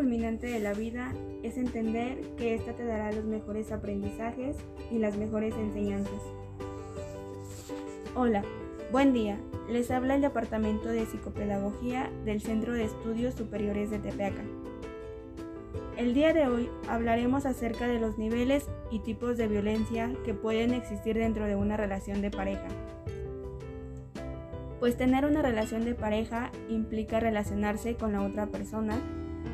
culminante de la vida es entender que ésta te dará los mejores aprendizajes y las mejores enseñanzas. Hola, buen día. Les habla el Departamento de Psicopedagogía del Centro de Estudios Superiores de Tepeaca. El día de hoy hablaremos acerca de los niveles y tipos de violencia que pueden existir dentro de una relación de pareja. Pues tener una relación de pareja implica relacionarse con la otra persona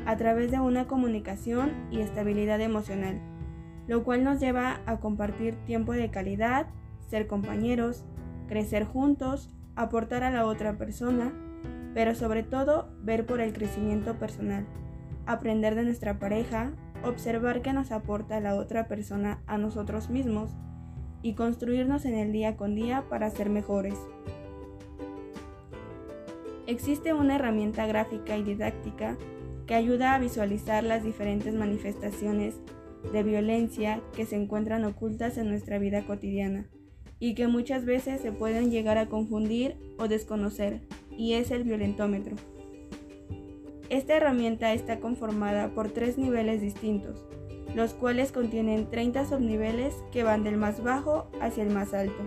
a través de una comunicación y estabilidad emocional, lo cual nos lleva a compartir tiempo de calidad, ser compañeros, crecer juntos, aportar a la otra persona, pero sobre todo ver por el crecimiento personal aprender de nuestra pareja, observar qué nos aporta la otra persona a nosotros mismos y construirnos en el día con día para ser mejores. Existe una herramienta gráfica y didáctica que ayuda a visualizar las diferentes manifestaciones de violencia que se encuentran ocultas en nuestra vida cotidiana y que muchas veces se pueden llegar a confundir o desconocer, y es el violentómetro. Esta herramienta está conformada por tres niveles distintos, los cuales contienen 30 subniveles que van del más bajo hacia el más alto.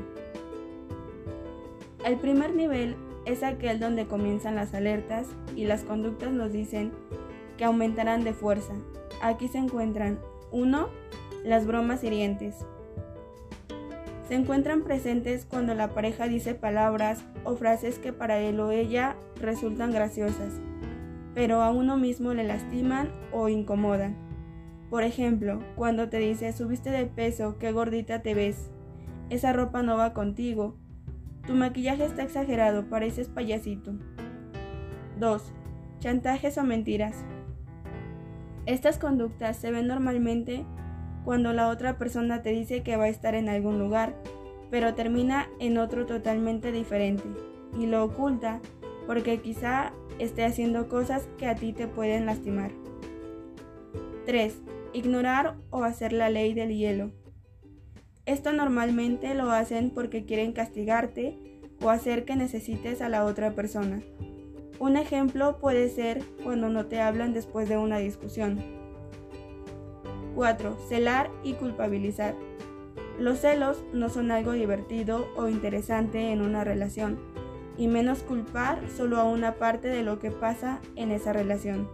El primer nivel es aquel donde comienzan las alertas y las conductas nos dicen que aumentarán de fuerza. Aquí se encuentran 1. Las bromas hirientes. Se encuentran presentes cuando la pareja dice palabras o frases que para él o ella resultan graciosas pero a uno mismo le lastiman o incomodan. Por ejemplo, cuando te dice subiste de peso, qué gordita te ves, esa ropa no va contigo, tu maquillaje está exagerado, pareces payasito. 2. Chantajes o mentiras. Estas conductas se ven normalmente cuando la otra persona te dice que va a estar en algún lugar, pero termina en otro totalmente diferente, y lo oculta porque quizá esté haciendo cosas que a ti te pueden lastimar. 3. Ignorar o hacer la ley del hielo. Esto normalmente lo hacen porque quieren castigarte o hacer que necesites a la otra persona. Un ejemplo puede ser cuando no te hablan después de una discusión. 4. Celar y culpabilizar. Los celos no son algo divertido o interesante en una relación y menos culpar solo a una parte de lo que pasa en esa relación.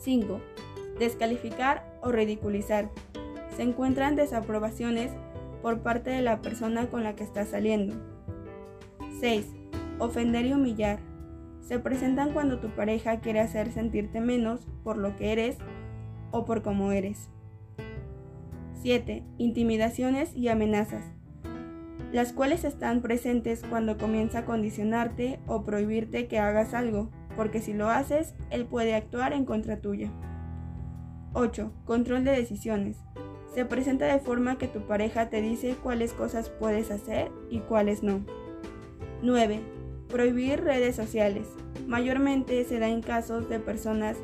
5. Descalificar o ridiculizar. Se encuentran desaprobaciones por parte de la persona con la que estás saliendo. 6. Ofender y humillar. Se presentan cuando tu pareja quiere hacer sentirte menos por lo que eres o por cómo eres. 7. Intimidaciones y amenazas las cuales están presentes cuando comienza a condicionarte o prohibirte que hagas algo, porque si lo haces, él puede actuar en contra tuya. 8. Control de decisiones. Se presenta de forma que tu pareja te dice cuáles cosas puedes hacer y cuáles no. 9. Prohibir redes sociales. Mayormente se da en casos de personas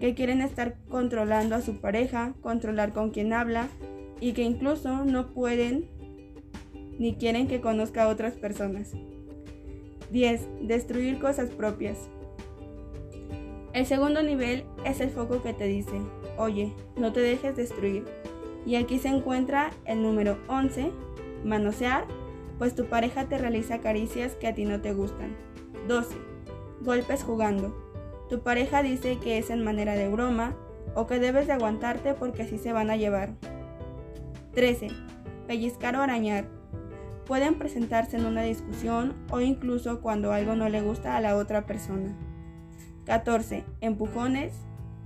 que quieren estar controlando a su pareja, controlar con quién habla y que incluso no pueden ni quieren que conozca a otras personas. 10. Destruir cosas propias. El segundo nivel es el foco que te dice, oye, no te dejes destruir. Y aquí se encuentra el número 11, manosear, pues tu pareja te realiza caricias que a ti no te gustan. 12. Golpes jugando. Tu pareja dice que es en manera de broma o que debes de aguantarte porque así se van a llevar. 13. Pellizcar o arañar pueden presentarse en una discusión o incluso cuando algo no le gusta a la otra persona. 14. Empujones.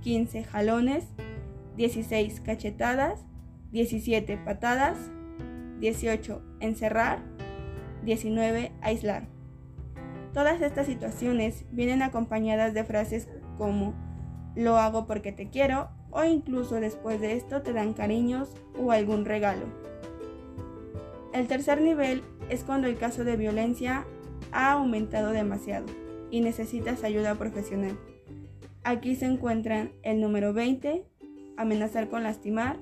15. Jalones. 16. Cachetadas. 17. Patadas. 18. Encerrar. 19. Aislar. Todas estas situaciones vienen acompañadas de frases como lo hago porque te quiero o incluso después de esto te dan cariños o algún regalo. El tercer nivel es cuando el caso de violencia ha aumentado demasiado y necesitas ayuda profesional. Aquí se encuentran el número 20, amenazar con lastimar,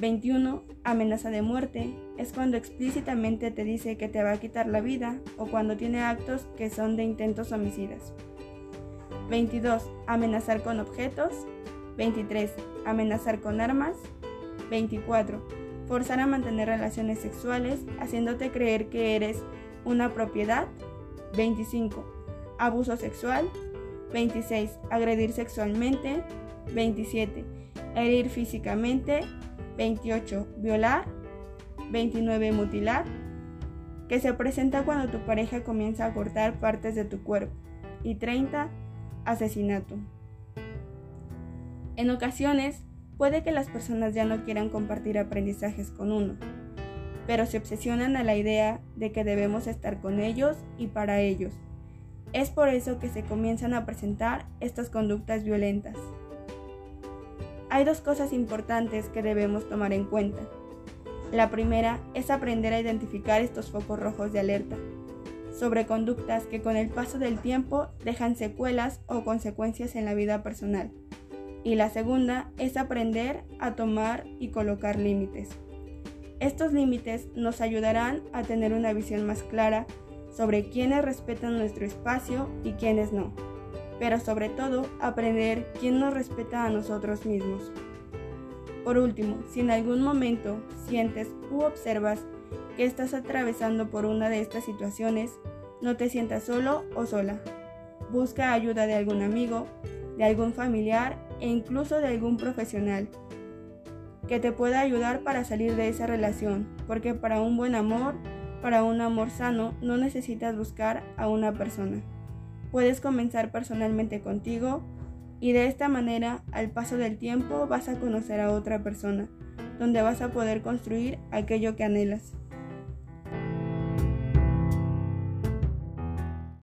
21, amenaza de muerte, es cuando explícitamente te dice que te va a quitar la vida o cuando tiene actos que son de intentos homicidas. 22. Amenazar con objetos. 23. Amenazar con armas. 24. Forzar a mantener relaciones sexuales haciéndote creer que eres una propiedad. 25. Abuso sexual. 26. Agredir sexualmente. 27. Herir físicamente. 28. Violar. 29. Mutilar. Que se presenta cuando tu pareja comienza a cortar partes de tu cuerpo. Y 30. Asesinato. En ocasiones, puede que las personas ya no quieran compartir aprendizajes con uno, pero se obsesionan a la idea de que debemos estar con ellos y para ellos. Es por eso que se comienzan a presentar estas conductas violentas. Hay dos cosas importantes que debemos tomar en cuenta. La primera es aprender a identificar estos focos rojos de alerta sobre conductas que con el paso del tiempo dejan secuelas o consecuencias en la vida personal. Y la segunda es aprender a tomar y colocar límites. Estos límites nos ayudarán a tener una visión más clara sobre quiénes respetan nuestro espacio y quiénes no, pero sobre todo aprender quién nos respeta a nosotros mismos. Por último, si en algún momento sientes u observas que estás atravesando por una de estas situaciones, no te sientas solo o sola. Busca ayuda de algún amigo, de algún familiar e incluso de algún profesional que te pueda ayudar para salir de esa relación, porque para un buen amor, para un amor sano, no necesitas buscar a una persona. Puedes comenzar personalmente contigo y de esta manera, al paso del tiempo, vas a conocer a otra persona, donde vas a poder construir aquello que anhelas.